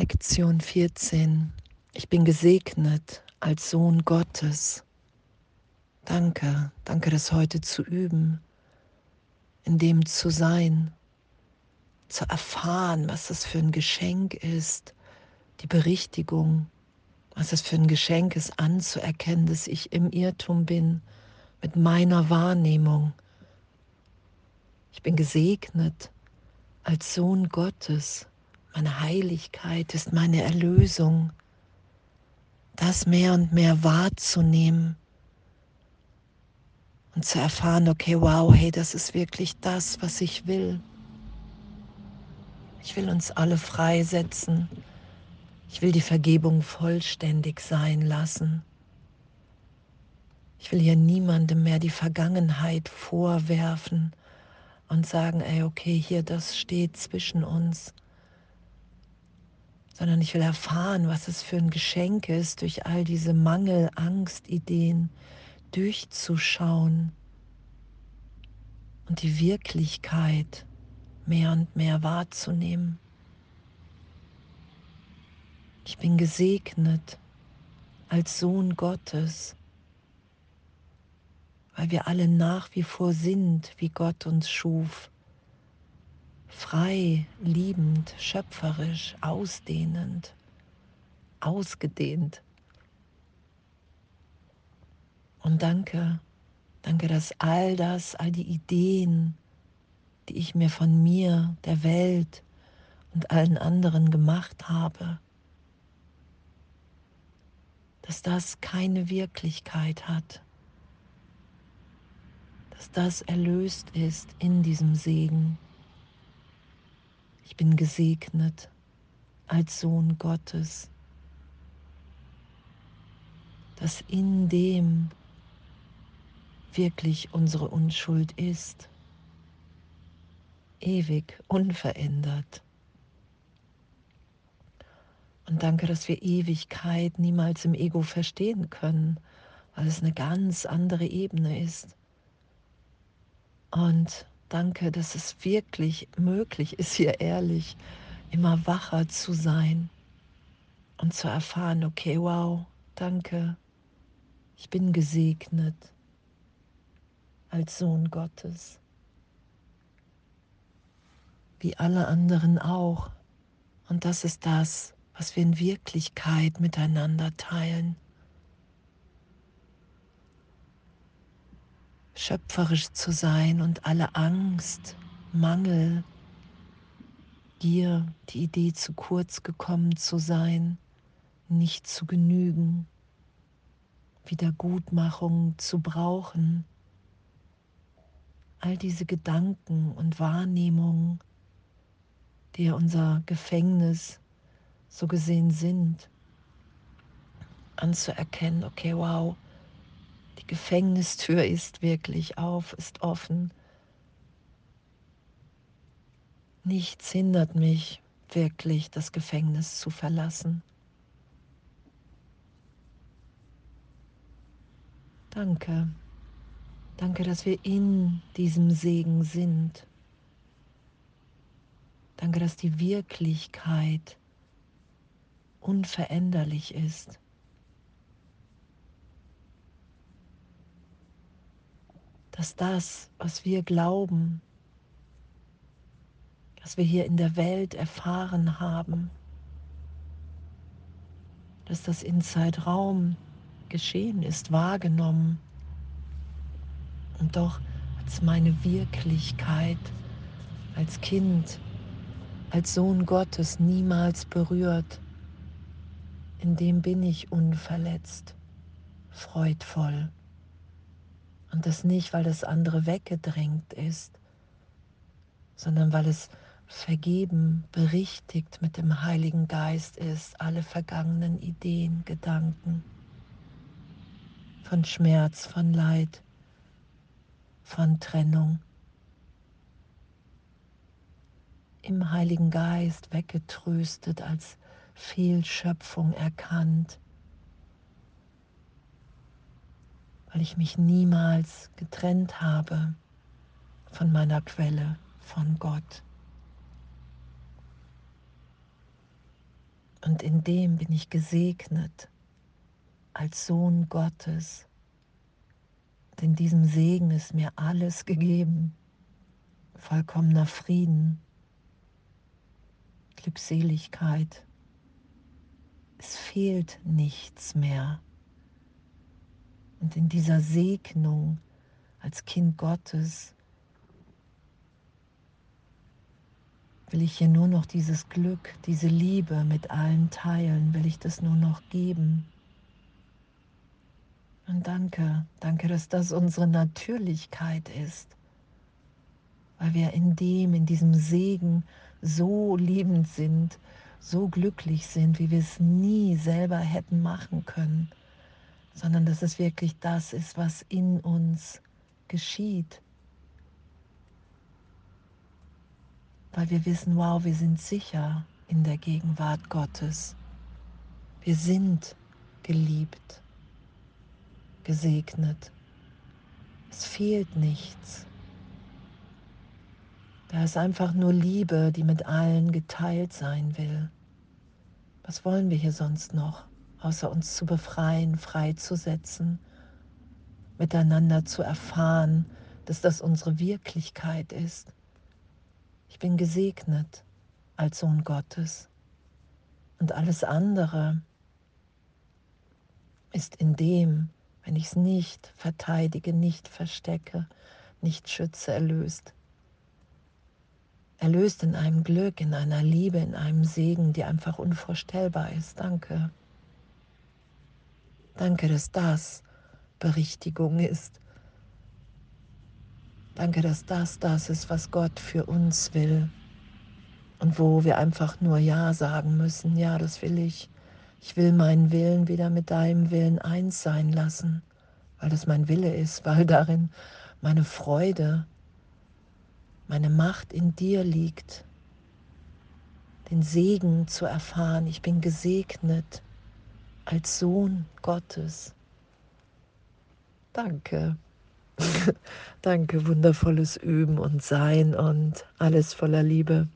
Lektion 14. Ich bin gesegnet als Sohn Gottes. Danke, danke, das heute zu üben, in dem zu sein, zu erfahren, was das für ein Geschenk ist, die Berichtigung, was es für ein Geschenk ist, anzuerkennen, dass ich im Irrtum bin mit meiner Wahrnehmung. Ich bin gesegnet als Sohn Gottes. Meine Heiligkeit ist meine Erlösung. Das mehr und mehr wahrzunehmen und zu erfahren, okay, wow, hey, das ist wirklich das, was ich will. Ich will uns alle freisetzen. Ich will die Vergebung vollständig sein lassen. Ich will hier niemandem mehr die Vergangenheit vorwerfen und sagen, ey, okay, hier das steht zwischen uns sondern ich will erfahren, was es für ein Geschenk ist, durch all diese Mangel, Angst, Ideen durchzuschauen und die Wirklichkeit mehr und mehr wahrzunehmen. Ich bin gesegnet als Sohn Gottes, weil wir alle nach wie vor sind, wie Gott uns schuf frei, liebend, schöpferisch, ausdehnend, ausgedehnt. Und danke, danke, dass all das, all die Ideen, die ich mir von mir, der Welt und allen anderen gemacht habe, dass das keine Wirklichkeit hat, dass das erlöst ist in diesem Segen. Ich bin gesegnet als Sohn Gottes, dass in dem wirklich unsere Unschuld ist, ewig, unverändert. Und danke, dass wir Ewigkeit niemals im Ego verstehen können, weil es eine ganz andere Ebene ist. Und Danke, dass es wirklich möglich ist, hier ehrlich immer wacher zu sein und zu erfahren, okay, wow, danke, ich bin gesegnet als Sohn Gottes, wie alle anderen auch. Und das ist das, was wir in Wirklichkeit miteinander teilen. Schöpferisch zu sein und alle Angst, Mangel, Gier, die Idee zu kurz gekommen zu sein, nicht zu genügen, Wiedergutmachung zu brauchen, all diese Gedanken und Wahrnehmungen, die unser Gefängnis so gesehen sind, anzuerkennen, okay, wow, die Gefängnistür ist wirklich auf, ist offen. Nichts hindert mich wirklich, das Gefängnis zu verlassen. Danke. Danke, dass wir in diesem Segen sind. Danke, dass die Wirklichkeit unveränderlich ist. Dass das, was wir glauben, was wir hier in der Welt erfahren haben, dass das in Zeitraum geschehen ist, wahrgenommen und doch als meine Wirklichkeit als Kind, als Sohn Gottes niemals berührt. In dem bin ich unverletzt, freudvoll. Und das nicht, weil das andere weggedrängt ist, sondern weil es vergeben, berichtigt mit dem Heiligen Geist ist, alle vergangenen Ideen, Gedanken von Schmerz, von Leid, von Trennung. Im Heiligen Geist weggetröstet, als Fehlschöpfung erkannt weil ich mich niemals getrennt habe von meiner Quelle, von Gott. Und in dem bin ich gesegnet als Sohn Gottes. Und in diesem Segen ist mir alles gegeben. Vollkommener Frieden, Glückseligkeit. Es fehlt nichts mehr. Und in dieser Segnung als Kind Gottes will ich hier nur noch dieses Glück, diese Liebe mit allen teilen, will ich das nur noch geben. Und danke, danke, dass das unsere Natürlichkeit ist, weil wir in dem, in diesem Segen so liebend sind, so glücklich sind, wie wir es nie selber hätten machen können, sondern dass es wirklich das ist, was in uns geschieht. Weil wir wissen, wow, wir sind sicher in der Gegenwart Gottes. Wir sind geliebt, gesegnet. Es fehlt nichts. Da ist einfach nur Liebe, die mit allen geteilt sein will. Was wollen wir hier sonst noch, außer uns zu befreien, freizusetzen, miteinander zu erfahren, dass das unsere Wirklichkeit ist. Ich bin gesegnet als Sohn Gottes. Und alles andere ist in dem, wenn ich es nicht verteidige, nicht verstecke, nicht schütze, erlöst erlöst in einem Glück, in einer Liebe, in einem Segen, die einfach unvorstellbar ist. Danke. Danke, dass das Berichtigung ist. Danke, dass das das ist, was Gott für uns will. Und wo wir einfach nur Ja sagen müssen. Ja, das will ich. Ich will meinen Willen wieder mit deinem Willen eins sein lassen, weil das mein Wille ist, weil darin meine Freude, meine Macht in dir liegt, den Segen zu erfahren. Ich bin gesegnet als Sohn Gottes. Danke. Danke, wundervolles Üben und Sein und alles voller Liebe.